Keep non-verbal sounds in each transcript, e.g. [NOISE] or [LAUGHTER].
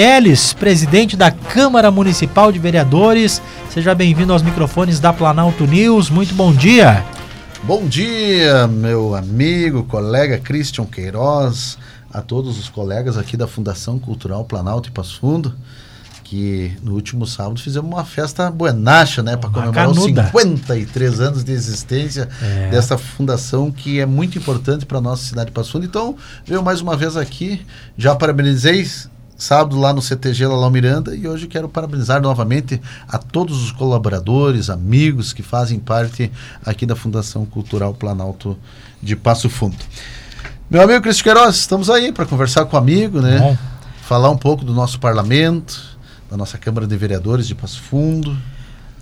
Elis, presidente da Câmara Municipal de Vereadores. Seja bem-vindo aos microfones da Planalto News. Muito bom dia. Bom dia, meu amigo, colega Christian Queiroz, a todos os colegas aqui da Fundação Cultural Planalto e Passo Fundo, que no último sábado fizemos uma festa buenacha, né, para comemorar os 53 anos de existência é. dessa fundação que é muito importante para nossa cidade de Passo Fundo. Então, veio mais uma vez aqui, já parabenizei sábado lá no CTG Lalau Miranda e hoje quero parabenizar novamente a todos os colaboradores, amigos que fazem parte aqui da Fundação Cultural Planalto de Passo Fundo. Meu amigo Cristo Queiroz, estamos aí para conversar com o amigo, né? Bom. Falar um pouco do nosso parlamento, da nossa Câmara de Vereadores de Passo Fundo.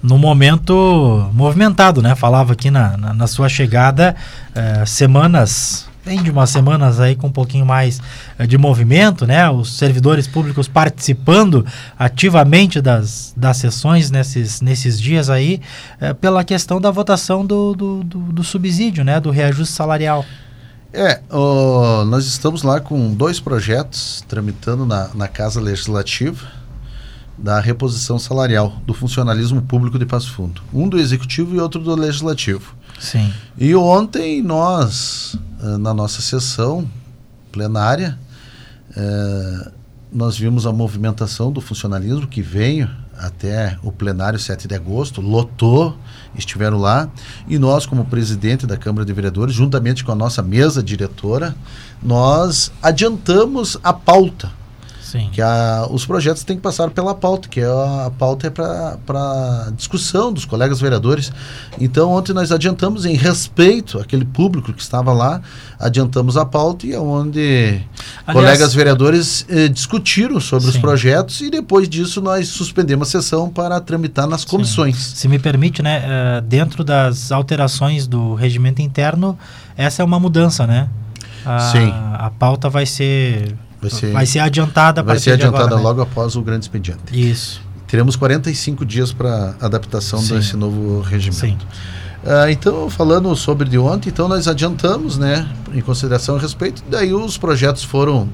No momento movimentado, né? Falava aqui na, na, na sua chegada, eh, semanas vem de umas semanas aí com um pouquinho mais uh, de movimento, né? Os servidores públicos participando ativamente das, das sessões nesses, nesses dias aí, uh, pela questão da votação do, do, do, do, subsídio, né? Do reajuste salarial. É, nós estamos lá com dois projetos tramitando na, na Casa Legislativa da reposição salarial do funcionalismo público de Passo Fundo. Um do Executivo e outro do Legislativo. Sim. E ontem nós, eh, na nossa sessão plenária, eh, nós vimos a movimentação do funcionalismo que veio até o plenário 7 de agosto, lotou, estiveram lá, e nós, como presidente da Câmara de Vereadores, juntamente com a nossa mesa diretora, nós adiantamos a pauta Sim. Que a, os projetos têm que passar pela pauta, que é a, a pauta é para discussão dos colegas vereadores. Então, ontem nós adiantamos, em respeito àquele público que estava lá, adiantamos a pauta e é onde Aliás, colegas vereadores eh, discutiram sobre sim. os projetos e depois disso nós suspendemos a sessão para tramitar nas comissões. Sim. Se me permite, né, uh, dentro das alterações do regimento interno, essa é uma mudança, né? A, Sim. A pauta vai ser Vai ser, vai ser adiantada Vai ser adiantada agora, né? logo após o grande expediente. Isso. Teremos 45 dias para adaptação Sim. desse novo regimento. Sim. Uh, então, falando sobre de ontem, então nós adiantamos, né, em consideração a respeito, daí os projetos foram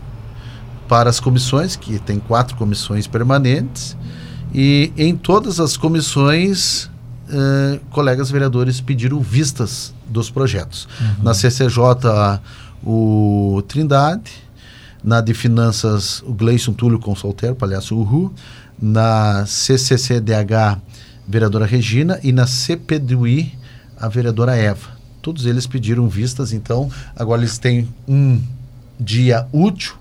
para as comissões, que tem quatro comissões permanentes, e em todas as comissões, uh, colegas vereadores pediram vistas dos projetos. Uhum. Na CCJ, o Trindade, na de Finanças, o Gleison Túlio Consoltero, palhaço Uhu, na CCCDH, vereadora Regina, e na CPDUI, a vereadora Eva. Todos eles pediram vistas, então agora eles têm um dia útil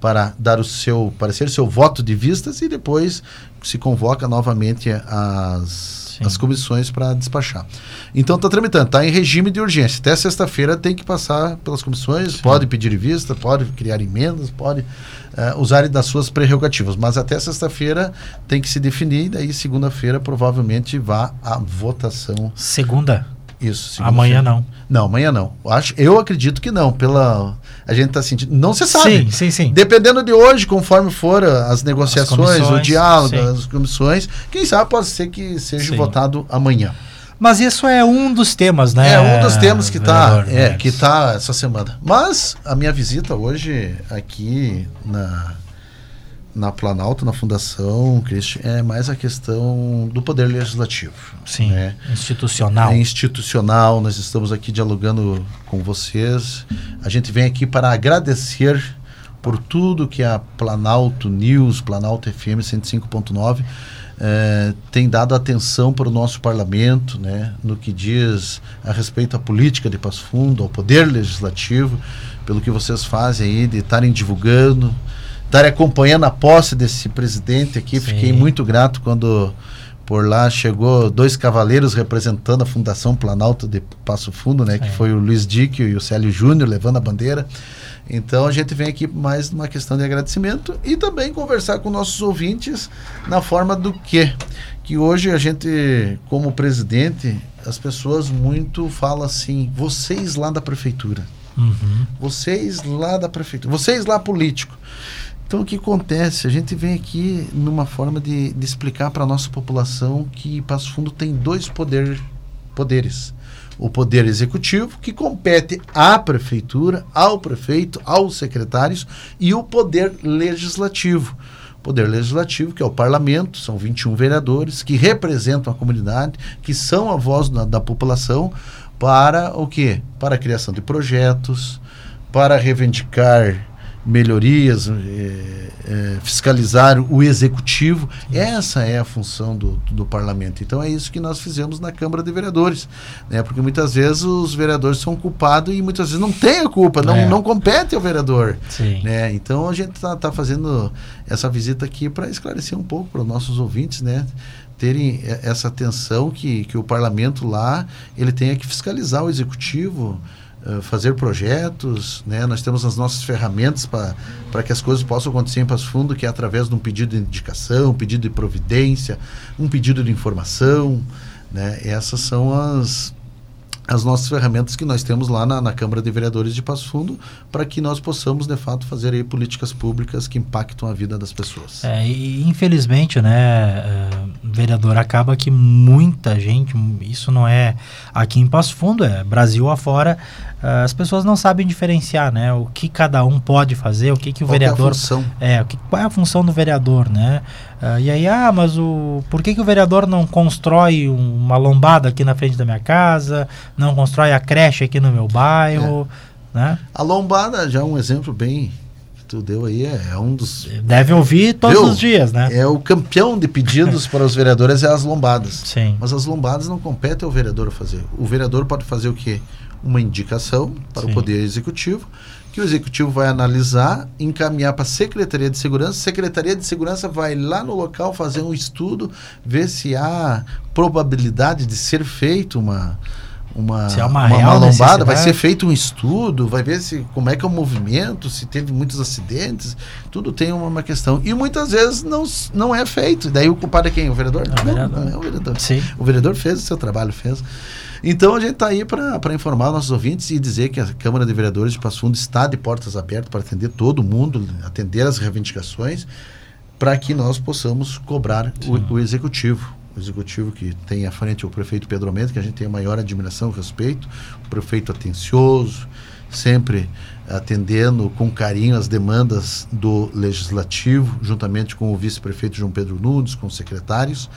para dar o seu parecer, seu voto de vistas e depois se convoca novamente as as comissões para despachar. Então está tramitando, está em regime de urgência. Até sexta-feira tem que passar pelas comissões, Sim. pode pedir vista, pode criar emendas, pode uh, usar das suas prerrogativas. Mas até sexta-feira tem que se definir, e daí segunda-feira provavelmente vá à votação. Segunda? Isso. Amanhã não. Não, amanhã não. Acho, eu acredito que não. Pela a gente está sentindo. Não se sabe. Sim, sim, sim. Dependendo de hoje, conforme for as negociações, as o diálogo, sim. as comissões, quem sabe pode ser que seja sim. votado amanhã. Mas isso é um dos temas, né? É um dos temas que está é, que tá essa semana. Mas a minha visita hoje aqui na na Planalto, na Fundação, Christian, é mais a questão do poder legislativo. Sim, né? institucional. É institucional, nós estamos aqui dialogando com vocês. A gente vem aqui para agradecer por tudo que a Planalto News, Planalto FM 105.9 é, tem dado atenção para o nosso parlamento, né, no que diz a respeito à política de Passo Fundo, ao poder legislativo, pelo que vocês fazem aí de estarem divulgando, estar acompanhando a posse desse presidente aqui. Sim. Fiquei muito grato quando por lá chegou dois cavaleiros representando a Fundação Planalto de Passo Fundo, né, que foi o Luiz Díquio e o Célio Júnior levando a bandeira. Então a gente vem aqui mais numa questão de agradecimento e também conversar com nossos ouvintes na forma do que que hoje a gente como presidente as pessoas muito falam assim, vocês lá da prefeitura. Uhum. Vocês lá da prefeitura, vocês lá político. Então, o que acontece? A gente vem aqui numa forma de, de explicar para a nossa população que Passo Fundo tem dois poder, poderes. O poder executivo, que compete à prefeitura, ao prefeito, aos secretários, e o poder legislativo. Poder Legislativo, que é o parlamento, são 21 vereadores que representam a comunidade, que são a voz da, da população para o quê? Para a criação de projetos, para reivindicar melhorias, é, fiscalizar o executivo. Essa é a função do, do, parlamento. Então é isso que nós fizemos na Câmara de Vereadores, né? Porque muitas vezes os vereadores são culpados e muitas vezes não tem a culpa, não, é. não compete ao vereador. Sim. Né? Então a gente está tá fazendo essa visita aqui para esclarecer um pouco para os nossos ouvintes, né? terem essa atenção que, que o parlamento lá ele tenha que fiscalizar o executivo eh, fazer projetos, né? Nós temos as nossas ferramentas para que as coisas possam acontecer em Passo Fundo, que é através de um pedido de indicação, um pedido de providência, um pedido de informação, né? Essas são as, as nossas ferramentas que nós temos lá na, na Câmara de Vereadores de Passo Fundo para que nós possamos, de fato, fazer aí políticas públicas que impactam a vida das pessoas. É, e infelizmente, né, uh, vereador, acaba que muita gente, isso não é aqui em Passo Fundo, é Brasil afora, uh, as pessoas não sabem diferenciar, né, o que cada um pode fazer, o que, que o qual vereador... É a função? É, o que, qual é a função do vereador, né? Uh, e aí, ah, mas o, por que, que o vereador não constrói uma lombada aqui na frente da minha casa, não constrói a creche aqui no meu bairro, é. né? A lombada já é um exemplo bem que tu deu aí, é, é um dos... Deve ouvir todos os dias, né? É o campeão de pedidos [LAUGHS] para os vereadores é as lombadas. Sim. Mas as lombadas não competem ao vereador fazer. O vereador pode fazer o quê? Uma indicação para Sim. o Poder Executivo que o executivo vai analisar, encaminhar para a Secretaria de Segurança. Secretaria de Segurança vai lá no local fazer um estudo, ver se há probabilidade de ser feito uma uma, é uma, uma, uma lombada, vai ser feito um estudo, vai ver se como é que é o movimento, se teve muitos acidentes, tudo tem uma, uma questão. E muitas vezes não, não é feito. Daí o culpado é quem? O vereador? Não, não, vereador. não é o vereador. Sim. O vereador fez o seu trabalho, fez. Então a gente está aí para informar nossos ouvintes e dizer que a Câmara de Vereadores de Passo Fundo está de portas abertas para atender todo mundo, atender as reivindicações, para que nós possamos cobrar o, o, executivo. Executivo que tem à frente o prefeito Pedro Mendes, que a gente tem a maior admiração e respeito, o prefeito atencioso, sempre atendendo com carinho as demandas do legislativo, juntamente com o vice-prefeito João Pedro Nunes, com os secretários,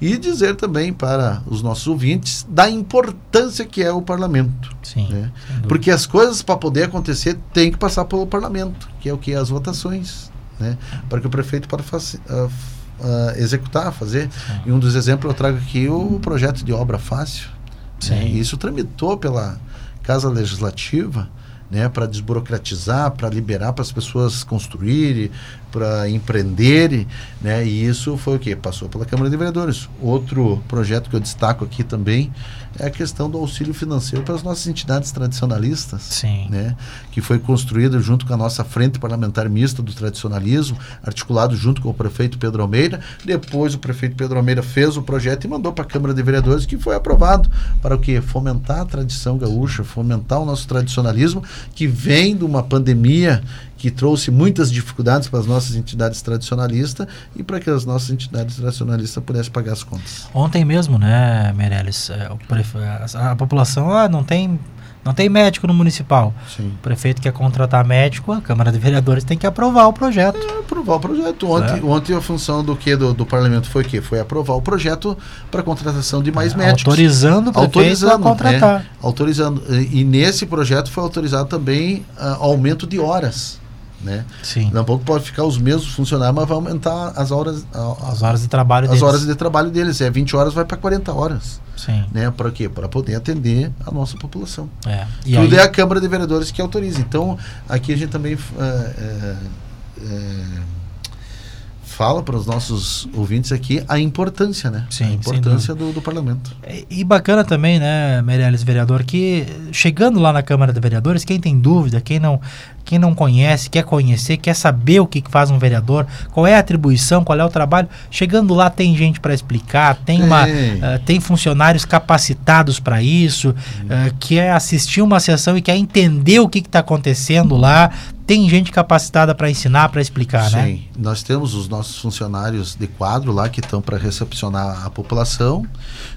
e dizer também para os nossos ouvintes da importância que é o parlamento. Sim. Né? Porque as coisas para poder acontecer têm que passar pelo parlamento, que é o que as votações, né? Para que o prefeito possa uh, executar, fazer. Sim. E um dos exemplos eu trago aqui o projeto de obra fácil. Né? Isso tramitou pela Casa Legislativa né, para desburocratizar, para liberar para as pessoas construírem, para empreenderem, né, e isso foi o que passou pela Câmara de Vereadores. Outro projeto que eu destaco aqui também é a questão do auxílio financeiro para as nossas entidades tradicionalistas, Sim. né, que foi construído junto com a nossa frente parlamentar mista do tradicionalismo, articulado junto com o prefeito Pedro Almeida. Depois o prefeito Pedro Almeida fez o projeto e mandou para a Câmara de Vereadores, que foi aprovado para o que fomentar a tradição gaúcha, fomentar o nosso tradicionalismo que vem de uma pandemia que trouxe muitas dificuldades para as nossas entidades tradicionalistas e para que as nossas entidades tradicionalistas pudessem pagar as contas. Ontem mesmo, né, Meirelles, é, a, a população ah, não tem não tem médico no municipal. Sim. O prefeito quer contratar médico, a Câmara de Vereadores tem que aprovar o projeto. Aprovar o projeto. Ontem, é. ontem a função do que do, do parlamento foi o quê? Foi aprovar o projeto para contratação de mais é, médicos. Autorizando o autorizando, a contratar. É, autorizando. E, nesse projeto foi autorizado também uh, aumento de horas. Né? Sim. Tampouco pode ficar os mesmos funcionários, mas vai aumentar as horas, a, as horas de trabalho as deles. horas de trabalho deles. É 20 horas, vai para 40 horas. Sim. Né? Para quê? Para poder atender a nossa população. É. E Tudo aí... é a Câmara de Vereadores que autoriza. Então, aqui a gente também. É, é fala para os nossos ouvintes aqui a importância, né? Sim, a importância do, do, parlamento. E, e, bacana também, né, Meirelles, vereador, que chegando lá na Câmara de Vereadores, quem tem dúvida, quem não, quem não conhece, quer conhecer, quer saber o que faz um vereador, qual é a atribuição, qual é o trabalho, chegando lá tem gente para explicar, tem, tem. Uma, uh, tem funcionários capacitados para isso, uh, quer assistir uma sessão e quer entender o que está acontecendo lá, tem gente capacitada para ensinar, para explicar, Sim. né? Sim, nós temos os nossos funcionários de quadro lá que estão para recepcionar a população.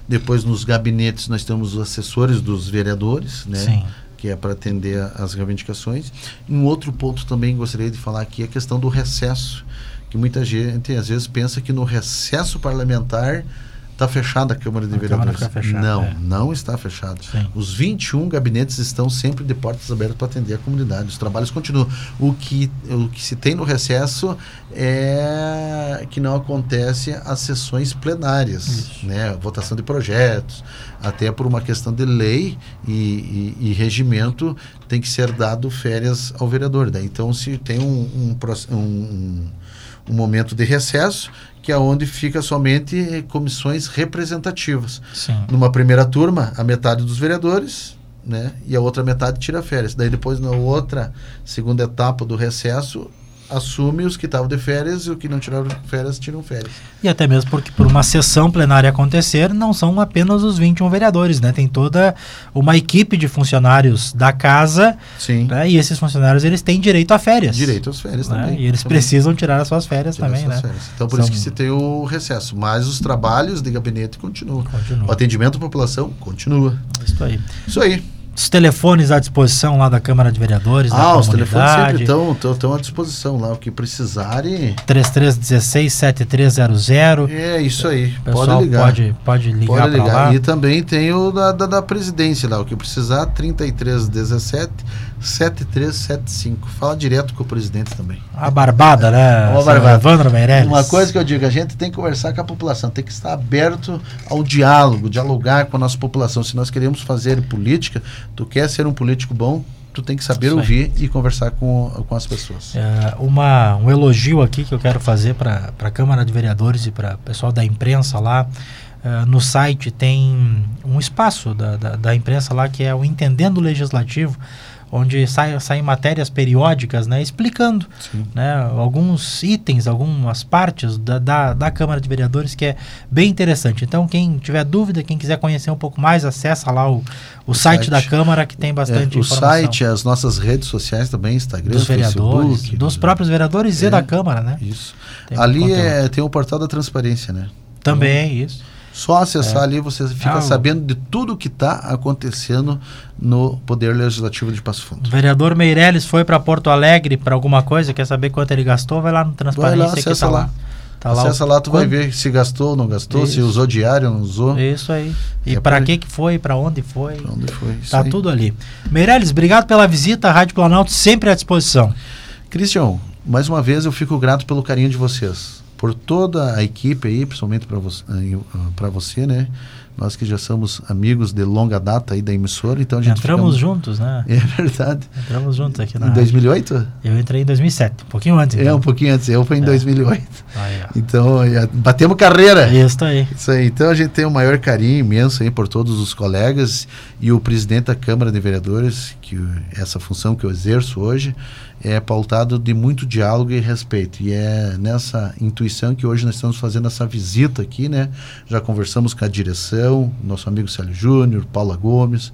Depois nos gabinetes nós temos os assessores dos vereadores, né? Sim. Que é para atender as reivindicações. Um outro ponto também gostaria de falar aqui é a questão do recesso que muita gente às vezes pensa que no recesso parlamentar está fechada a Câmara de A Câmara Vereadores. fica fechada, não, é. não está fechada. Sim. Os 21 gabinetes estão sempre de portas abertas para atender a comunidade. Os trabalhos continuam. O que, o que se tem no recesso é que não acontece as sessões plenárias, Isso. né? Votação de projetos, até por uma questão de lei e, e- e regimento tem que ser dado férias ao vereador. Daí, então, se tem um, um, um- um momento de recesso, que é onde fica somente comissões representativas. Sim. Numa primeira turma, a metade dos vereadores, né? E a outra metade tira férias. Daí depois, na outra segunda etapa do recesso, assume os que estavam de férias e os que não tiraram férias tiram férias. E até mesmo porque por uma sessão plenária acontecer, não são apenas os 21 vereadores, né? Tem toda uma equipe de funcionários da casa, Sim. né? E esses funcionários, eles têm direito a férias. Direito às férias né? também. E eles Também. precisam tirar as suas férias Tirar também, suas né? férias. Então, por São- isso que se tem o recesso. Mas os trabalhos de gabinete continuam. Continua. O atendimento à população continua. Isso aí. Isso aí. Os telefones à disposição lá da Câmara de Vereadores, Ah, os telefones sempre estão estão à disposição lá. O que precisarem. 3316-7300. É isso aí. Pode ligar. Pode, pode ligar Pode ligar. lá. E também tem o da, da, da presidência lá, o que precisar, 3317 7375. Fala direto com o presidente também. A barbada, né? Uma barbada. Evandro Meirelles. Uma coisa que eu digo, a gente tem que conversar com a população, tem que estar aberto ao diálogo, dialogar com a nossa população. Se nós queremos fazer política, tu quer ser um político bom, tu tem que saber Isso ouvir e conversar com, com as pessoas. É, uma, um elogio aqui que eu quero fazer para a Câmara de Vereadores e para o pessoal da imprensa lá. É, no site tem um espaço da, da, da imprensa lá que é o Entendendo Legislativo, onde sai- saem matérias periódicas né, explicando né, alguns itens, algumas partes da, da, da Câmara de Vereadores que é bem interessante. Então, quem tiver dúvida, quem quiser conhecer um pouco mais, acessa lá o, o, O site, site. da Câmara que tem bastante É, o informação. site, as nossas redes sociais também, Instagram, dos vereadores, Facebook. dos próprios vereadores e É. da Câmara, né? Isso. Tem ali é, tem o portal da transparência, né? Também, isso. Só acessar ali você fica Ah, o- sabendo de tudo que está acontecendo no Poder Legislativo de Passo O Fundo. vereador Meirelles foi para Porto Alegre para alguma coisa, quer saber quanto ele gastou, vai lá no Transparência Vai lá, que acessa tá lá. lá. Tá Acessa o- lá, tu vai ver se gastou ou não gastou, se Isso. usou diário ou não usou. Isso aí. E É para que que foi, para onde foi. Pra onde foi? Tá aí. tudo ali. Meirelles, obrigado pela visita, a Rádio Planalto sempre à disposição. Christian, mais uma vez eu fico grato pelo carinho de vocês. Por toda a equipe aí, principalmente para você, para você, né? Nós que já somos amigos de longa data aí da emissora, então a gente Entramos juntos, né? [LAUGHS] É verdade. Entramos juntos aqui na Em rádio. 2008? Eu entrei em 2007, um pouquinho antes. É, então. um pouquinho antes. Eu fui em É. 2008. Aí. Então, é, batemos carreira. Isso aí. Isso aí. Então a gente tem um maior carinho imenso aí por todos os colegas e o presidente da Câmara de Vereadores, que o- essa função que eu exerço hoje, é pautado de muito diálogo e respeito. E é nessa intuição que hoje nós estamos fazendo essa visita aqui, né? Já conversamos com a direção, nosso amigo Célio Júnior, Paula Gomes,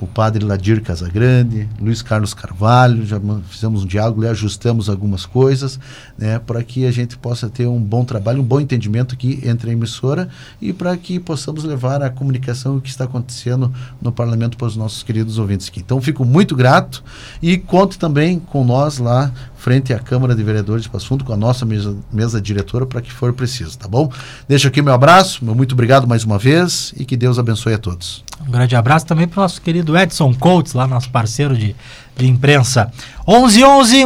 o padre Ladir Casagrande, Luiz Carlos Carvalho, já fizemos um diálogo, e ajustamos algumas coisas, né, para que a gente possa ter um bom trabalho, um bom entendimento aqui entre a emissora e para que possamos levar a comunicação o que está acontecendo no parlamento para os nossos queridos ouvintes aqui. Então, fico muito grato e conto também com nós lá frente à Câmara de Vereadores de Passo com a nossa mesa, mesa diretora para que for preciso, tá bom? Deixo aqui meu abraço, meu muito obrigado mais uma vez e que Deus abençoe a todos. Um grande abraço também para o nosso querido Edson Coates, lá nosso parceiro de, de imprensa. 11 11